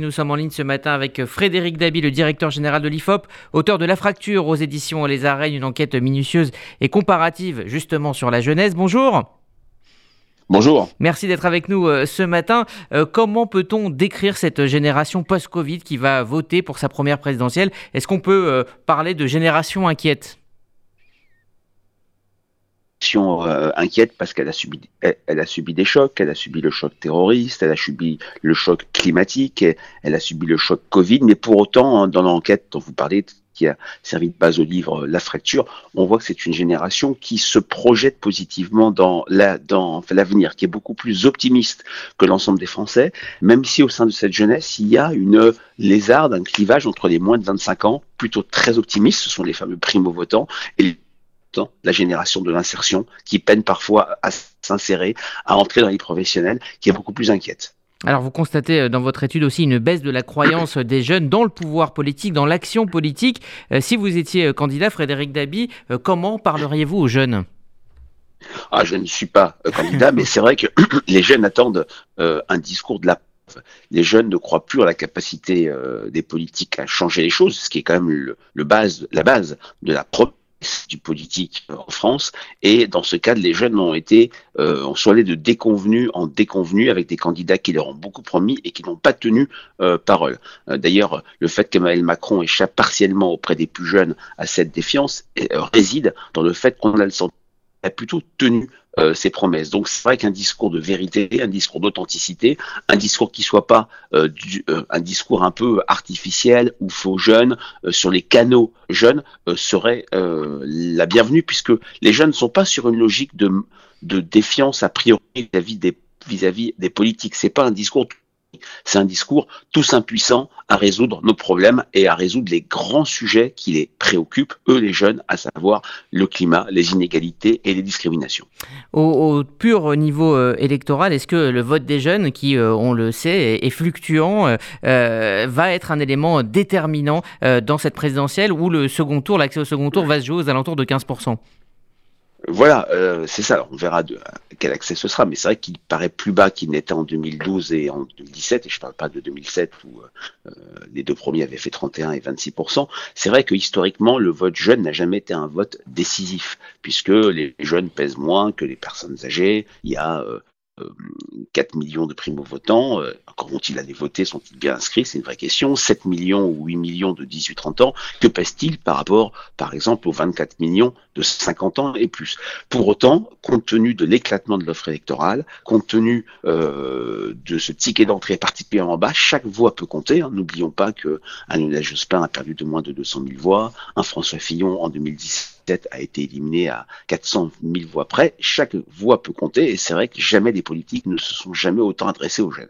Nous sommes en ligne ce matin avec Frédéric Dabi, le directeur général de l'IFOP, auteur de La Fracture aux éditions Les Arènes, une enquête minutieuse et comparative justement sur la jeunesse. Bonjour. Bonjour. Merci d'être avec nous euh, ce matin. Euh, comment peut-on décrire cette génération post-Covid qui va voter pour sa première présidentielle? Est-ce qu'on peut euh, parler de génération inquiète? Euh, inquiète parce qu'elle a subi, elle, a subi des chocs, elle a subi le choc terroriste, elle a subi le choc climatique, elle a subi le choc Covid, mais pour autant, hein, dans l'enquête dont vous parlez, qui a servi de base au livre La fracture, on voit que c'est une génération qui se projette positivement dans la, dans l'avenir, qui est beaucoup plus optimiste que l'ensemble des Français, même si au sein de cette jeunesse, il y a une lézarde, un clivage entre les moins de 25 ans, plutôt très optimistes, ce sont les fameux primo-votants, et la génération de l'insertion, qui peine parfois à s'insérer, à entrer dans les professionnels, qui est beaucoup plus inquiète. Alors vous constatez euh, dans votre étude aussi une baisse de la croyance des jeunes dans le pouvoir politique, dans l'action politique. Euh, si vous étiez euh, candidat, Frédéric Dabi, comment parleriez-vous aux jeunes? Ah, je ne suis pas candidat, mais c'est vrai que les jeunes attendent un discours de la les jeunes ne croient plus à la capacité des politiques à changer les choses, ce qui est quand même le, base, la base de la promesse du politique en France. Et dans ce cadre, les jeunes ont été, euh, ont soit de déconvenus en déconvenus avec des candidats qui leur ont beaucoup promis et qui n'ont pas tenu euh, parole. Euh, d'ailleurs, le fait qu'Emmanuel Macron échappe partiellement auprès des plus jeunes à cette défiance réside dans le fait qu'on a le sentiment a plutôt tenu euh, ses promesses. Donc c'est vrai qu'un discours de vérité, un discours d'authenticité, un discours qui soit pas euh, euh, un discours un peu artificiel ou faux jeune sur les canaux jeunes serait la bienvenue puisque les jeunes ne sont pas sur une logique de, défiance a priori vis-à-vis des vis-à-vis des politiques. C'est pas un discours c'est un discours tous impuissants à résoudre nos problèmes et à résoudre les grands sujets qui les préoccupent, eux les jeunes, à savoir le climat, les inégalités et les discriminations. Au, pur niveau euh, électoral, est-ce que le vote des jeunes, qui euh, on le sait est, fluctuant, euh, va être un élément déterminant dans cette présidentielle où le second tour, l'accès au second tour va se jouer aux alentours de 15% voilà, euh, c'est ça. on verra de quel accès ce sera, mais c'est vrai qu'il paraît plus bas qu'il n'était en 2012 et en 2017. Et je parle pas de 2007 où euh, les deux premiers avaient fait 31 et 26% C'est vrai que historiquement, le vote jeune n'a jamais été un vote décisif, puisque les jeunes pèsent moins que les personnes âgées. Il y a euh, 4 millions de primo-votants, euh, encore vont-ils aller voter, sont-ils bien inscrits? C'est une vraie question. 7 millions ou 8 millions de 18-30 ans, que pèse-t-il par rapport, par exemple, aux 24 millions de 50 ans et plus Pour autant, compte tenu de l'éclatement de l'offre électorale, compte tenu euh, de ce ticket d'entrée particulièrement bas, chaque voix peut compter. Hein. N'oublions pas que un Jospin a perdu de moins de 200 000 voix, un François Fillon en 2017 a été éliminé à 400 000 voix près. Chaque voix peut compter et c'est vrai que jamais les politiques ne se sont jamais autant adressés aux jeunes.